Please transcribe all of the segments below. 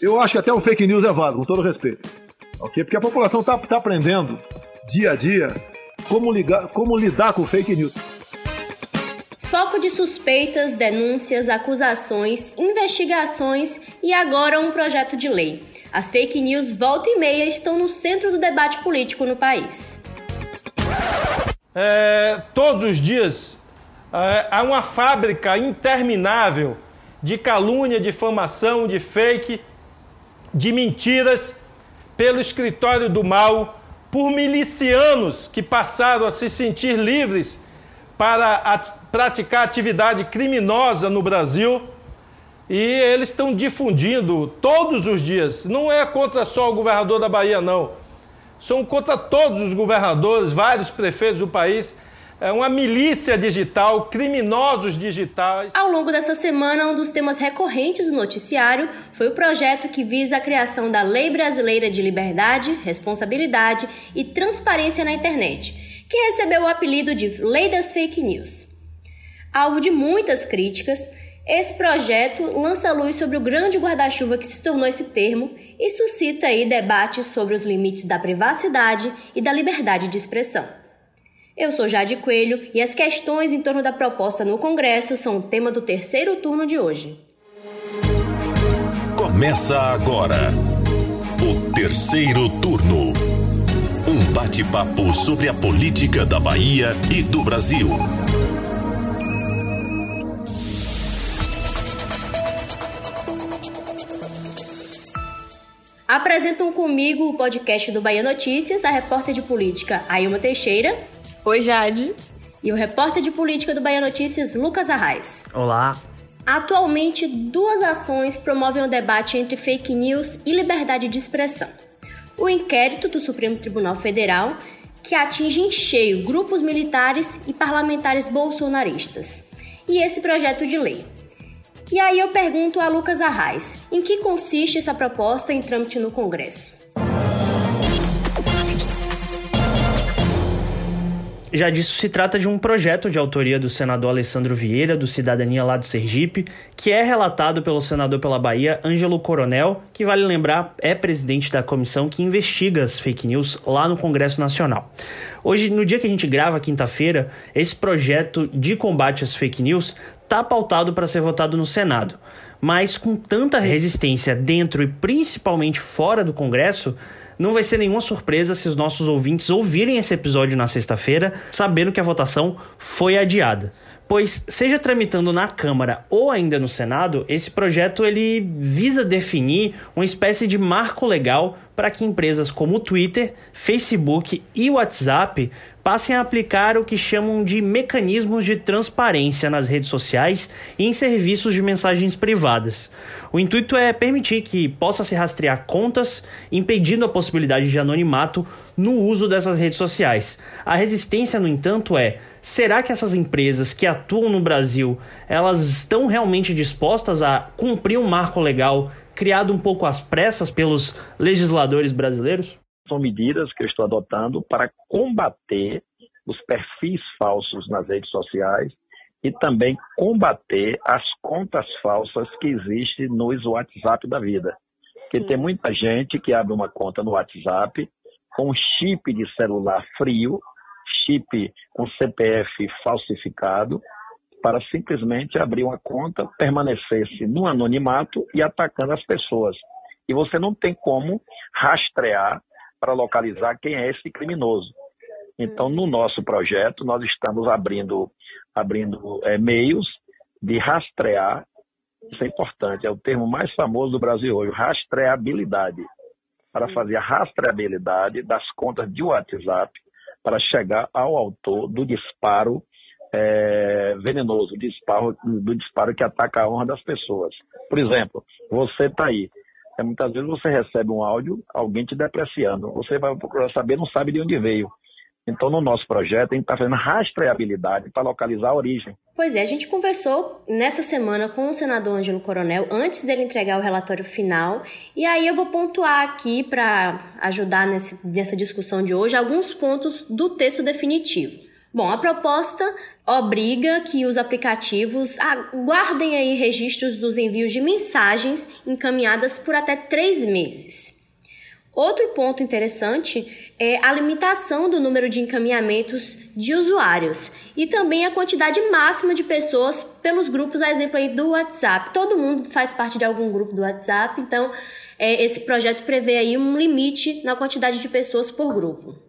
Eu acho que até o fake news é válido, com todo respeito. Ok? Porque a população está tá aprendendo dia a dia como, ligar, como lidar com fake news. Foco de suspeitas, denúncias, acusações, investigações e agora um projeto de lei. As fake news volta e meia estão no centro do debate político no país. É, todos os dias é, há uma fábrica interminável de calúnia, difamação, de fake, de mentiras pelo escritório do mal, por milicianos que passaram a se sentir livres para a, praticar atividade criminosa no Brasil. E eles estão difundindo todos os dias. Não é contra só o governador da Bahia, não. São contra todos os governadores, vários prefeitos do país uma milícia digital, criminosos digitais. Ao longo dessa semana, um dos temas recorrentes do noticiário foi o projeto que visa a criação da Lei Brasileira de Liberdade, Responsabilidade e Transparência na Internet, que recebeu o apelido de Lei das Fake News. Alvo de muitas críticas, esse projeto lança luz sobre o grande guarda-chuva que se tornou esse termo e suscita aí debates sobre os limites da privacidade e da liberdade de expressão. Eu sou Jade Coelho e as questões em torno da proposta no Congresso são o tema do terceiro turno de hoje. Começa agora o terceiro turno. Um bate-papo sobre a política da Bahia e do Brasil. Apresentam comigo o podcast do Bahia Notícias a repórter de política Ailma Teixeira Oi, Jade. E o repórter de política do Bahia Notícias, Lucas Arraes. Olá. Atualmente, duas ações promovem o debate entre fake news e liberdade de expressão. O inquérito do Supremo Tribunal Federal, que atinge em cheio grupos militares e parlamentares bolsonaristas. E esse projeto de lei. E aí eu pergunto a Lucas Arraes, em que consiste essa proposta em trâmite no Congresso? Já disso se trata de um projeto de autoria do senador Alessandro Vieira, do Cidadania lá do Sergipe, que é relatado pelo senador pela Bahia, Ângelo Coronel, que vale lembrar é presidente da comissão que investiga as fake news lá no Congresso Nacional. Hoje, no dia que a gente grava, quinta-feira, esse projeto de combate às fake news está pautado para ser votado no Senado. Mas com tanta resistência dentro e principalmente fora do Congresso, não vai ser nenhuma surpresa se os nossos ouvintes ouvirem esse episódio na sexta-feira, sabendo que a votação foi adiada. Pois, seja tramitando na Câmara ou ainda no Senado, esse projeto ele visa definir uma espécie de marco legal para que empresas como o Twitter, Facebook e WhatsApp passem a aplicar o que chamam de mecanismos de transparência nas redes sociais e em serviços de mensagens privadas. O intuito é permitir que possa se rastrear contas, impedindo a possibilidade de anonimato no uso dessas redes sociais. A resistência, no entanto, é: será que essas empresas que atuam no Brasil, elas estão realmente dispostas a cumprir um marco legal criado um pouco às pressas pelos legisladores brasileiros? são medidas que eu estou adotando para combater os perfis falsos nas redes sociais e também combater as contas falsas que existem nos WhatsApp da vida. Porque tem muita gente que abre uma conta no WhatsApp com chip de celular frio, chip com CPF falsificado, para simplesmente abrir uma conta, permanecer-se no anonimato e atacando as pessoas. E você não tem como rastrear para localizar quem é esse criminoso. Então, no nosso projeto, nós estamos abrindo, abrindo é, meios de rastrear, isso é importante, é o termo mais famoso do Brasil hoje, rastreabilidade, para fazer a rastreabilidade das contas de WhatsApp para chegar ao autor do disparo é, venenoso, disparo, do disparo que ataca a honra das pessoas. Por exemplo, você está aí, é, muitas vezes você recebe um áudio, alguém te depreciando. Você vai procurar saber, não sabe de onde veio. Então, no nosso projeto, a gente está fazendo rastreabilidade para localizar a origem. Pois é, a gente conversou nessa semana com o senador Ângelo Coronel, antes dele entregar o relatório final. E aí eu vou pontuar aqui, para ajudar nesse, nessa discussão de hoje, alguns pontos do texto definitivo. Bom, a proposta obriga que os aplicativos guardem aí registros dos envios de mensagens encaminhadas por até três meses. Outro ponto interessante é a limitação do número de encaminhamentos de usuários e também a quantidade máxima de pessoas pelos grupos, a exemplo aí do WhatsApp. Todo mundo faz parte de algum grupo do WhatsApp, então é, esse projeto prevê aí um limite na quantidade de pessoas por grupo.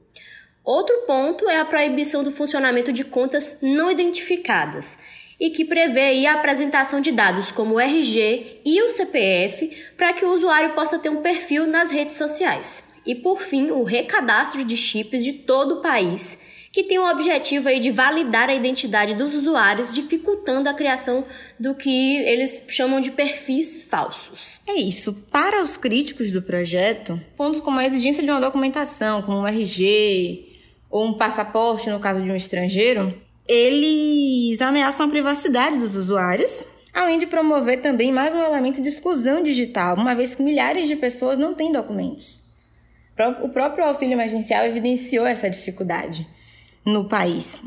Outro ponto é a proibição do funcionamento de contas não identificadas e que prevê a apresentação de dados como o RG e o CPF para que o usuário possa ter um perfil nas redes sociais. E por fim, o recadastro de chips de todo o país, que tem o objetivo aí de validar a identidade dos usuários, dificultando a criação do que eles chamam de perfis falsos. É isso. Para os críticos do projeto, pontos como a exigência de uma documentação, como o RG, ou um passaporte no caso de um estrangeiro, eles ameaçam a privacidade dos usuários, além de promover também mais um elemento de exclusão digital, uma vez que milhares de pessoas não têm documentos. O próprio auxílio emergencial evidenciou essa dificuldade no país.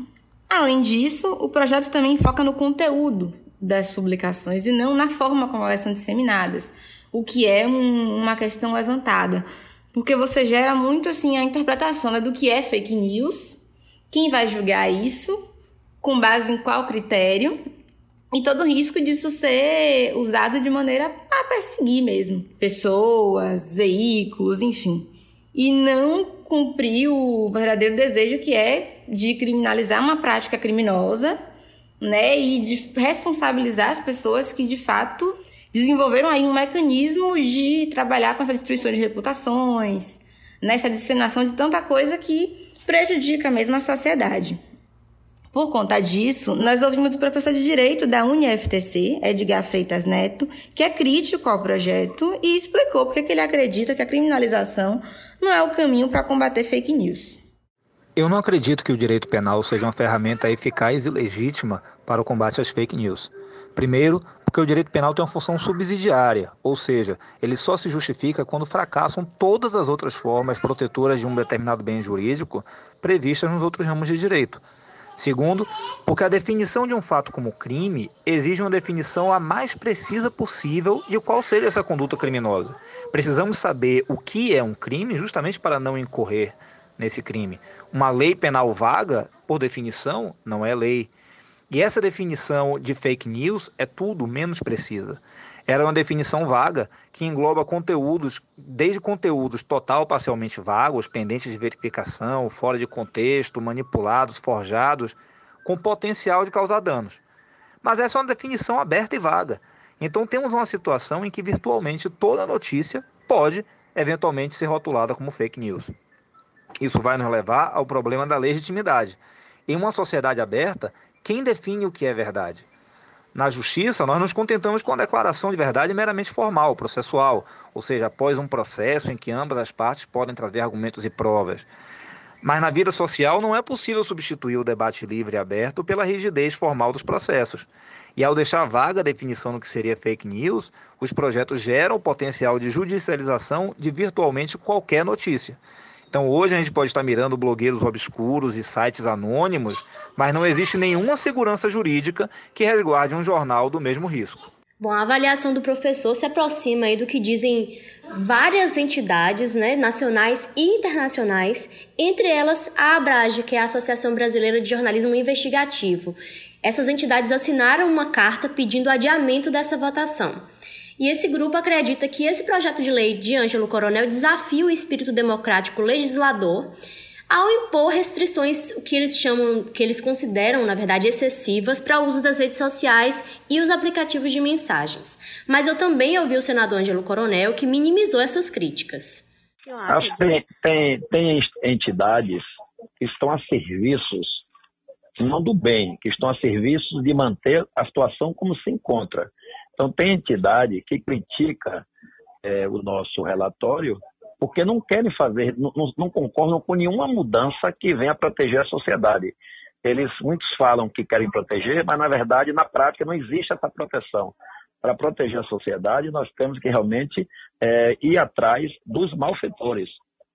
Além disso, o projeto também foca no conteúdo das publicações e não na forma como elas são disseminadas, o que é um, uma questão levantada porque você gera muito assim a interpretação né, do que é fake news, quem vai julgar isso, com base em qual critério, e todo o risco disso ser usado de maneira a perseguir mesmo pessoas, veículos, enfim. E não cumprir o verdadeiro desejo que é de criminalizar uma prática criminosa, né, e de responsabilizar as pessoas que de fato desenvolveram aí um mecanismo de trabalhar com essa destruição de reputações, nessa disseminação de tanta coisa que prejudica mesmo a sociedade. Por conta disso, nós ouvimos o professor de Direito da UniFTC, Edgar Freitas Neto, que é crítico ao projeto e explicou porque ele acredita que a criminalização não é o caminho para combater fake news. Eu não acredito que o direito penal seja uma ferramenta eficaz e legítima para o combate às fake news. Primeiro, porque o direito penal tem uma função subsidiária, ou seja, ele só se justifica quando fracassam todas as outras formas protetoras de um determinado bem jurídico previstas nos outros ramos de direito. Segundo, porque a definição de um fato como crime exige uma definição a mais precisa possível de qual seja essa conduta criminosa. Precisamos saber o que é um crime justamente para não incorrer nesse crime. Uma lei penal vaga, por definição, não é lei. E essa definição de fake news é tudo menos precisa. Era uma definição vaga que engloba conteúdos, desde conteúdos total ou parcialmente vagos, pendentes de verificação, fora de contexto, manipulados, forjados, com potencial de causar danos. Mas essa é uma definição aberta e vaga. Então temos uma situação em que virtualmente toda notícia pode eventualmente ser rotulada como fake news. Isso vai nos levar ao problema da legitimidade. Em uma sociedade aberta, quem define o que é verdade? Na justiça, nós nos contentamos com a declaração de verdade meramente formal, processual, ou seja, após um processo em que ambas as partes podem trazer argumentos e provas. Mas na vida social não é possível substituir o debate livre e aberto pela rigidez formal dos processos. E ao deixar vaga a definição do que seria fake news, os projetos geram o potencial de judicialização de virtualmente qualquer notícia. Então hoje a gente pode estar mirando blogueiros obscuros e sites anônimos, mas não existe nenhuma segurança jurídica que resguarde um jornal do mesmo risco. Bom, a avaliação do professor se aproxima aí do que dizem várias entidades, né, nacionais e internacionais, entre elas a Abrage, que é a Associação Brasileira de Jornalismo Investigativo. Essas entidades assinaram uma carta pedindo adiamento dessa votação. E esse grupo acredita que esse projeto de lei de Ângelo Coronel desafia o espírito democrático legislador ao impor restrições que eles chamam, que eles consideram, na verdade, excessivas para o uso das redes sociais e os aplicativos de mensagens. Mas eu também ouvi o senador Ângelo Coronel que minimizou essas críticas. Acho que tem, tem, tem entidades que estão a serviços, não do bem, que estão a serviços de manter a situação como se encontra. Então, tem entidade que critica é, o nosso relatório porque não querem fazer, não, não, concordam com nenhuma mudança que venha proteger a sociedade. Eles, muitos falam que querem proteger, mas na verdade, na prática, não existe essa proteção. Para proteger a sociedade, nós temos que realmente é, ir atrás dos malfeitores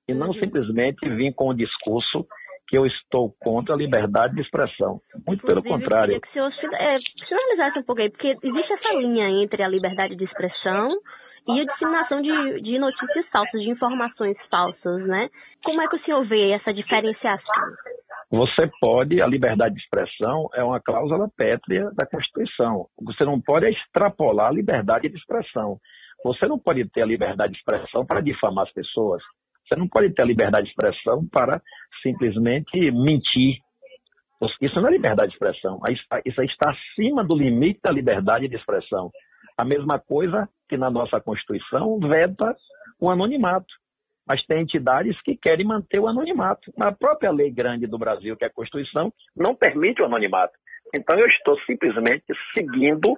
e não simplesmente vir com o discurso que eu estou contra a liberdade de expressão. Muito pelo contrário. Eu queria que o senhor é, finalizasse um pouco aí, porque existe essa linha entre a liberdade de expressão e a disseminação de, de notícias falsas, de informações falsas, né? Como é que o senhor vê essa diferenciação? Você pode, a liberdade de expressão é uma cláusula pétrea da Constituição. Você não pode extrapolar a liberdade de expressão. Você não pode ter a liberdade de expressão para difamar as pessoas. Você não pode ter a liberdade de expressão para simplesmente mentir. Isso não é liberdade de expressão. Isso está acima do limite da liberdade de expressão. A mesma coisa que na nossa Constituição veta o anonimato mas tem entidades que querem manter o anonimato. A própria lei grande do Brasil, que é a Constituição, não permite o anonimato. Então eu estou simplesmente seguindo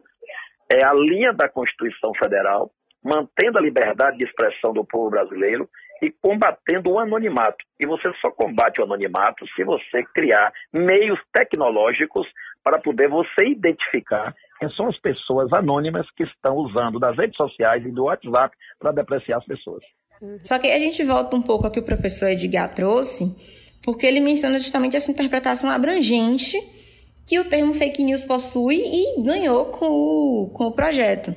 é, a linha da Constituição Federal, mantendo a liberdade de expressão do povo brasileiro e combatendo o anonimato. E você só combate o anonimato se você criar meios tecnológicos para poder você identificar quem são as pessoas anônimas que estão usando das redes sociais e do WhatsApp para depreciar as pessoas. Só que a gente volta um pouco ao que o professor Edgar trouxe, porque ele menciona justamente essa interpretação abrangente que o termo fake news possui e ganhou com o, com o projeto.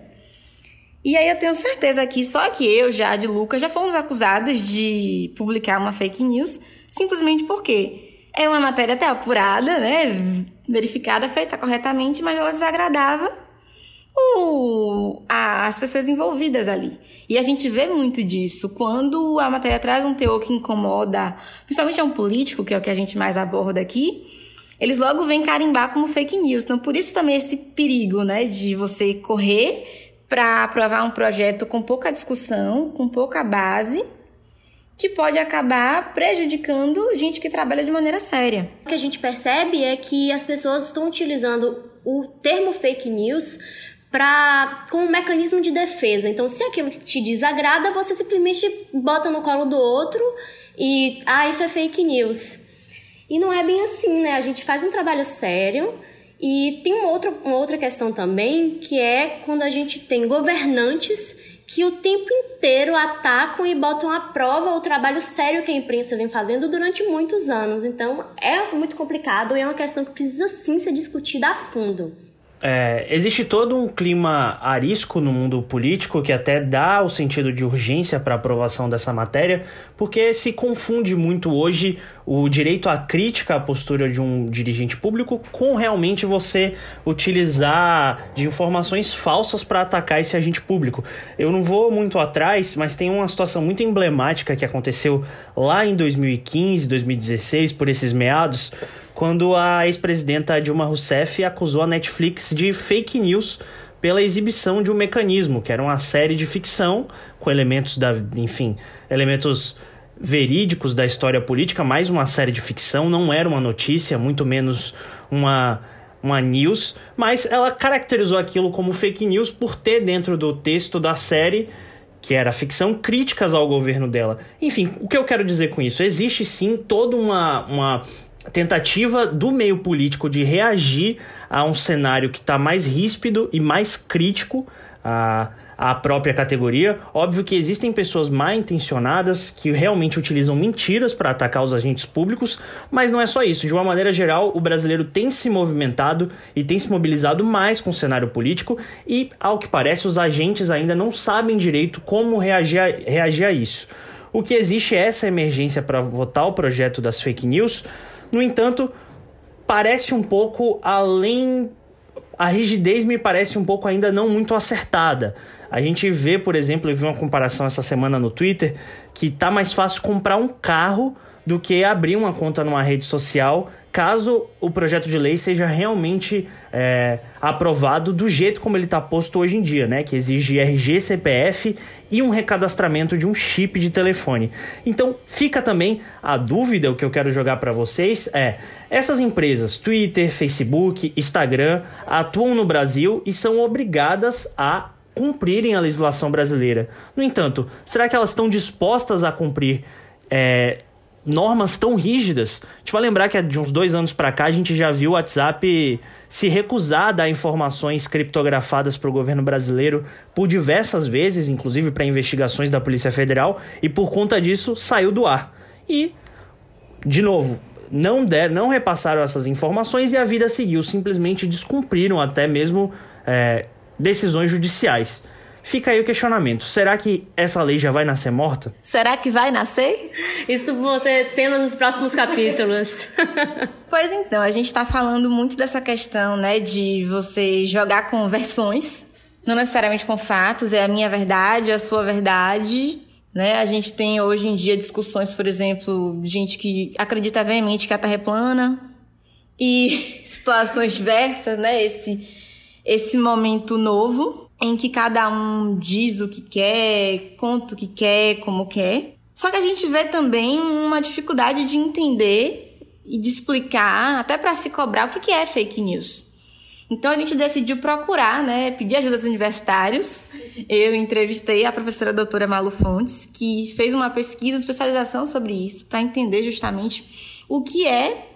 E aí eu tenho certeza que só que eu, já de Lucas, já fomos acusados de publicar uma fake news simplesmente porque era uma matéria até apurada, né, verificada, feita corretamente, mas ela desagradava o, a, as pessoas envolvidas ali. E a gente vê muito disso. Quando a matéria traz um teor que incomoda, principalmente é um político, que é o que a gente mais aborda aqui, eles logo vêm carimbar como fake news. Então, por isso também esse perigo, né, de você correr para aprovar um projeto com pouca discussão, com pouca base, que pode acabar prejudicando gente que trabalha de maneira séria. O que a gente percebe é que as pessoas estão utilizando o termo fake news para como um mecanismo de defesa. Então, se aquilo te desagrada, você simplesmente bota no colo do outro e ah, isso é fake news. E não é bem assim, né? A gente faz um trabalho sério e tem uma outra, uma outra questão também, que é quando a gente tem governantes que o tempo inteiro atacam e botam à prova o trabalho sério que a imprensa vem fazendo durante muitos anos. Então, é muito complicado e é uma questão que precisa sim ser discutida a fundo. É, existe todo um clima arisco no mundo político que até dá o sentido de urgência para a aprovação dessa matéria, porque se confunde muito hoje o direito à crítica à postura de um dirigente público com realmente você utilizar de informações falsas para atacar esse agente público. Eu não vou muito atrás, mas tem uma situação muito emblemática que aconteceu lá em 2015, 2016, por esses meados quando a ex-presidenta Dilma Rousseff acusou a Netflix de fake news pela exibição de um mecanismo, que era uma série de ficção com elementos da, enfim, elementos verídicos da história política, mais uma série de ficção, não era uma notícia, muito menos uma uma news, mas ela caracterizou aquilo como fake news por ter dentro do texto da série que era ficção, críticas ao governo dela. Enfim, o que eu quero dizer com isso? Existe sim toda uma, uma tentativa do meio político de reagir a um cenário que está mais ríspido e mais crítico à, à própria categoria. Óbvio que existem pessoas mal intencionadas que realmente utilizam mentiras para atacar os agentes públicos, mas não é só isso. De uma maneira geral, o brasileiro tem se movimentado e tem se mobilizado mais com o cenário político e, ao que parece, os agentes ainda não sabem direito como reagir a, reagir a isso. O que existe é essa emergência para votar o projeto das fake news no entanto, parece um pouco além. A rigidez me parece um pouco ainda não muito acertada. A gente vê, por exemplo, eu vi uma comparação essa semana no Twitter, que tá mais fácil comprar um carro do que abrir uma conta numa rede social, caso o projeto de lei seja realmente é, aprovado do jeito como ele está posto hoje em dia, né? Que exige RG, CPF e um recadastramento de um chip de telefone. Então fica também a dúvida, o que eu quero jogar para vocês é: essas empresas, Twitter, Facebook, Instagram, atuam no Brasil e são obrigadas a cumprirem a legislação brasileira. No entanto, será que elas estão dispostas a cumprir é, normas tão rígidas. A gente vai lembrar que de uns dois anos para cá a gente já viu o WhatsApp se recusar a dar informações criptografadas para o governo brasileiro por diversas vezes, inclusive para investigações da Polícia Federal, e por conta disso saiu do ar. E, de novo, não der, não repassaram essas informações e a vida seguiu, simplesmente descumpriram até mesmo é, decisões judiciais. Fica aí o questionamento: será que essa lei já vai nascer morta? Será que vai nascer? Isso você cenas nos próximos capítulos. pois então, a gente está falando muito dessa questão, né, de você jogar com versões, não necessariamente com fatos, é a minha verdade, a sua verdade. Né? A gente tem hoje em dia discussões, por exemplo, gente que acredita veemente que a Terra é plana e situações diversas, né? Esse, esse momento novo em que cada um diz o que quer, conta o que quer, como quer. Só que a gente vê também uma dificuldade de entender e de explicar, até para se cobrar, o que é fake news. Então a gente decidiu procurar, né, pedir ajuda aos universitários. Eu entrevistei a professora doutora Malu Fontes, que fez uma pesquisa, uma especialização sobre isso, para entender justamente o que é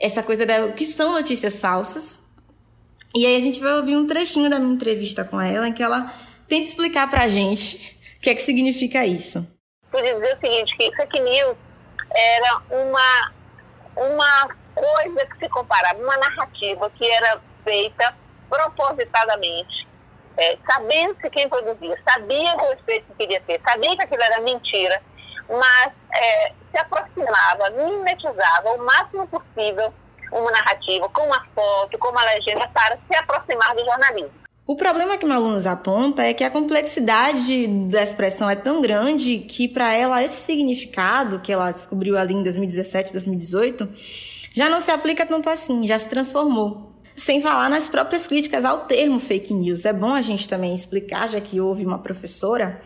essa coisa da o que são notícias falsas. E aí a gente vai ouvir um trechinho da minha entrevista com ela, em que ela tenta explicar para a gente o que é que significa isso. Podia dizer o seguinte, que fake news era uma, uma coisa que se comparava, uma narrativa que era feita propositadamente, é, sabendo-se quem produzia, sabia o efeito que queria ter, sabia que aquilo era mentira, mas é, se aproximava, mimetizava o máximo possível uma narrativa, com uma foto, com uma legenda, para se aproximar do jornalismo. O problema que Malu nos aponta é que a complexidade da expressão é tão grande que, para ela, esse significado que ela descobriu ali em 2017, 2018, já não se aplica tanto assim, já se transformou. Sem falar nas próprias críticas ao termo fake news. É bom a gente também explicar, já que houve uma professora,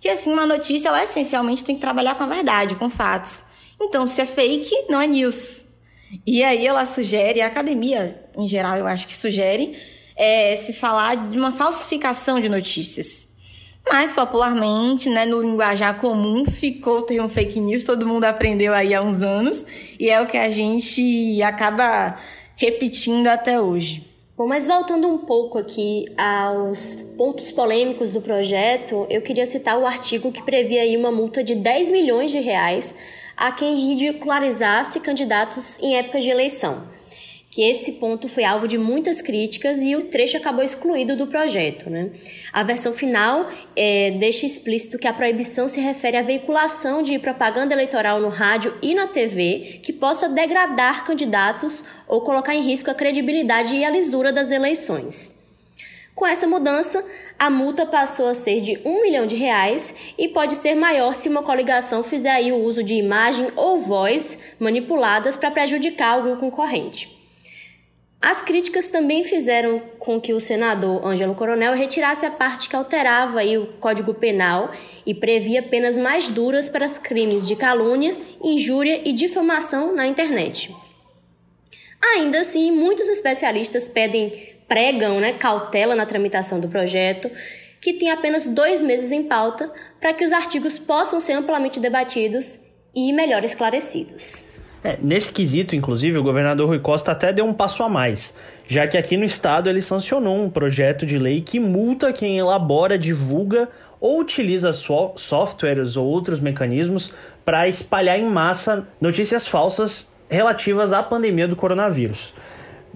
que assim, uma notícia, ela essencialmente tem que trabalhar com a verdade, com fatos. Então, se é fake, não é news. E aí ela sugere, a academia em geral eu acho que sugere, é, se falar de uma falsificação de notícias. Mas popularmente, né, no linguajar comum, ficou o termo fake news, todo mundo aprendeu aí há uns anos, e é o que a gente acaba repetindo até hoje. Bom, mas voltando um pouco aqui aos pontos polêmicos do projeto, eu queria citar o artigo que previa aí uma multa de 10 milhões de reais a quem ridicularizasse candidatos em épocas de eleição que esse ponto foi alvo de muitas críticas e o trecho acabou excluído do projeto. Né? A versão final é, deixa explícito que a proibição se refere à veiculação de propaganda eleitoral no rádio e na TV que possa degradar candidatos ou colocar em risco a credibilidade e a lisura das eleições. Com essa mudança, a multa passou a ser de um milhão de reais e pode ser maior se uma coligação fizer o uso de imagem ou voz manipuladas para prejudicar algum concorrente. As críticas também fizeram com que o senador Ângelo Coronel retirasse a parte que alterava o Código Penal e previa penas mais duras para os crimes de calúnia, injúria e difamação na internet. Ainda assim, muitos especialistas pedem, pregam né, cautela na tramitação do projeto, que tem apenas dois meses em pauta para que os artigos possam ser amplamente debatidos e melhor esclarecidos. É, nesse quesito, inclusive, o governador Rui Costa até deu um passo a mais, já que aqui no estado ele sancionou um projeto de lei que multa quem elabora, divulga ou utiliza softwares ou outros mecanismos para espalhar em massa notícias falsas relativas à pandemia do coronavírus.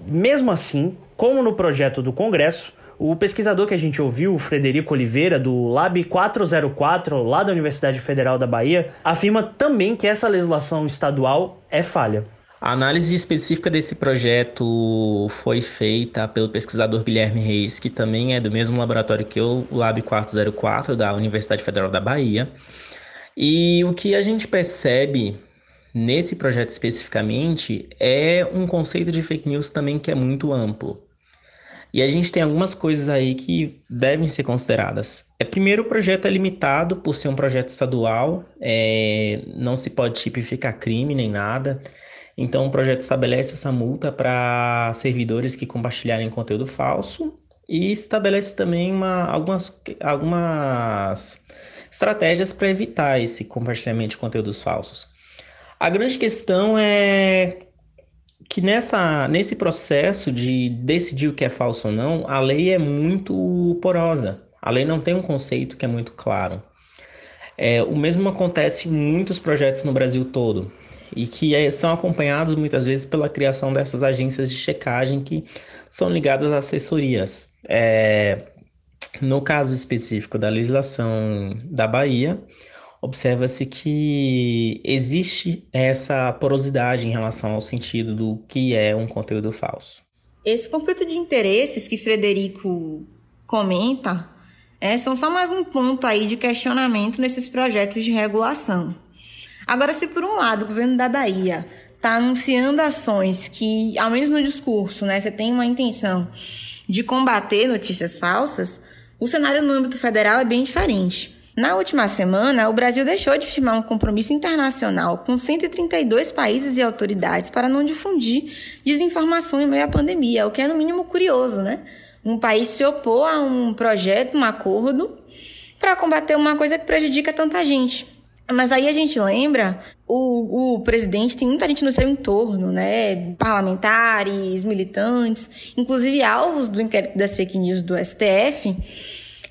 Mesmo assim, como no projeto do Congresso, o pesquisador que a gente ouviu, o Frederico Oliveira, do Lab 404, lá da Universidade Federal da Bahia, afirma também que essa legislação estadual é falha. A análise específica desse projeto foi feita pelo pesquisador Guilherme Reis, que também é do mesmo laboratório que eu, o Lab 404 da Universidade Federal da Bahia. E o que a gente percebe nesse projeto especificamente é um conceito de fake news também que é muito amplo. E a gente tem algumas coisas aí que devem ser consideradas. É primeiro, o projeto é limitado por ser um projeto estadual, é, não se pode tipificar crime nem nada. Então, o projeto estabelece essa multa para servidores que compartilharem conteúdo falso e estabelece também uma, algumas, algumas estratégias para evitar esse compartilhamento de conteúdos falsos. A grande questão é que nessa, nesse processo de decidir o que é falso ou não, a lei é muito porosa. A lei não tem um conceito que é muito claro. É, o mesmo acontece em muitos projetos no Brasil todo. e que é, são acompanhados muitas vezes pela criação dessas agências de checagem que são ligadas a assessorias. É, no caso específico da legislação da Bahia, observa-se que existe essa porosidade em relação ao sentido do que é um conteúdo falso. Esse conflito de interesses que Frederico comenta é, são só mais um ponto aí de questionamento nesses projetos de regulação. Agora, se por um lado o governo da Bahia está anunciando ações que, ao menos no discurso, né, você tem uma intenção de combater notícias falsas, o cenário no âmbito federal é bem diferente. Na última semana, o Brasil deixou de firmar um compromisso internacional com 132 países e autoridades para não difundir desinformação em meio à pandemia, o que é no mínimo curioso, né? Um país se opor a um projeto, um acordo, para combater uma coisa que prejudica tanta gente. Mas aí a gente lembra, o, o presidente tem muita gente no seu entorno, né? Parlamentares, militantes, inclusive alvos do inquérito das fake news do STF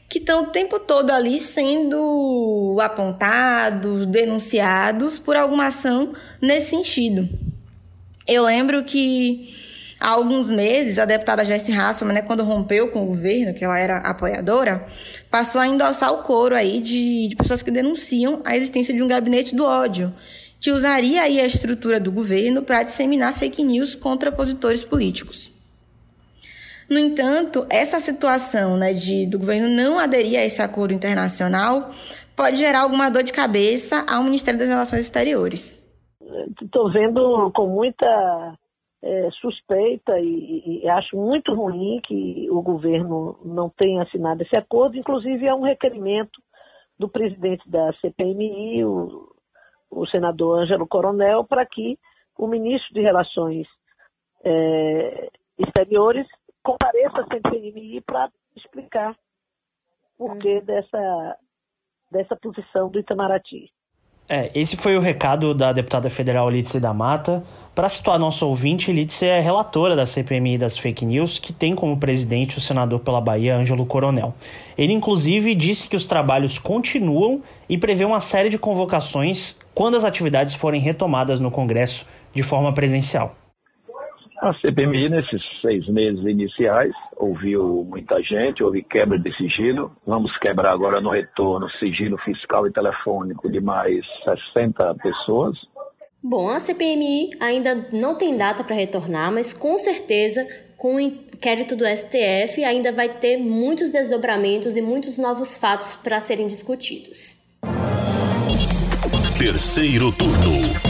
que estão o tempo todo ali sendo apontados, denunciados por alguma ação nesse sentido. Eu lembro que há alguns meses a deputada Jessie Hasselman, né, quando rompeu com o governo, que ela era apoiadora, passou a endossar o coro aí de, de pessoas que denunciam a existência de um gabinete do ódio, que usaria aí a estrutura do governo para disseminar fake news contra opositores políticos. No entanto, essa situação né, de, do governo não aderir a esse acordo internacional pode gerar alguma dor de cabeça ao Ministério das Relações Exteriores. Estou vendo com muita é, suspeita e, e, acho muito ruim que o governo não tenha assinado esse acordo. Inclusive, é um requerimento do presidente da CPMI, o, o senador Ângelo Coronel, para que o ministro de Relações é, Exteriores compareça à CPMI para explicar o porquê dessa, dessa posição do Itamaraty. É, esse foi o recado da deputada federal Lídice da Mata. Para situar nosso ouvinte, Lídice é relatora da CPMI das fake news, que tem como presidente o senador pela Bahia, Ângelo Coronel. Ele, inclusive, disse que os trabalhos continuam e prevê uma série de convocações quando as atividades forem retomadas no Congresso de forma presencial. A CPMI, nesses seis meses iniciais, ouviu muita gente, houve quebra de sigilo. Vamos quebrar agora no retorno sigilo fiscal e telefônico de mais 60 pessoas. Bom, a CPMI ainda não tem data para retornar, mas com certeza, com o inquérito do STF, ainda vai ter muitos desdobramentos e muitos novos fatos para serem discutidos. Terceiro turno.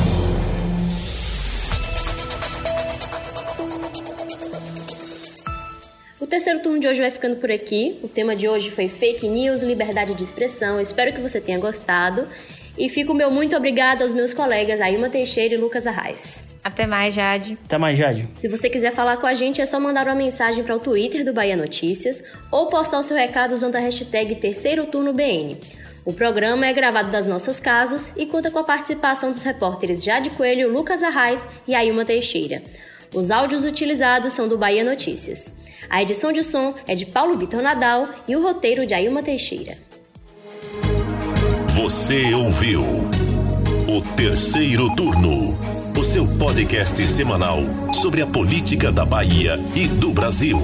O terceiro turno de hoje vai ficando por aqui. O tema de hoje foi fake news, liberdade de expressão. Eu espero que você tenha gostado. E fico meu muito obrigada aos meus colegas Ailma Teixeira e Lucas Arraes. Até mais, Jade. Até mais, Jade. Se você quiser falar com a gente, é só mandar uma mensagem para o Twitter do Bahia Notícias ou postar o seu recado usando a hashtag Terceiro Turno BN. O programa é gravado das nossas casas e conta com a participação dos repórteres Jade Coelho, Lucas Arraes e Ailma Teixeira. Os áudios utilizados são do Bahia Notícias. A edição de som é de Paulo Vitor Nadal e o roteiro de Ailma Teixeira. Você ouviu o terceiro turno, o seu podcast semanal sobre a política da Bahia e do Brasil.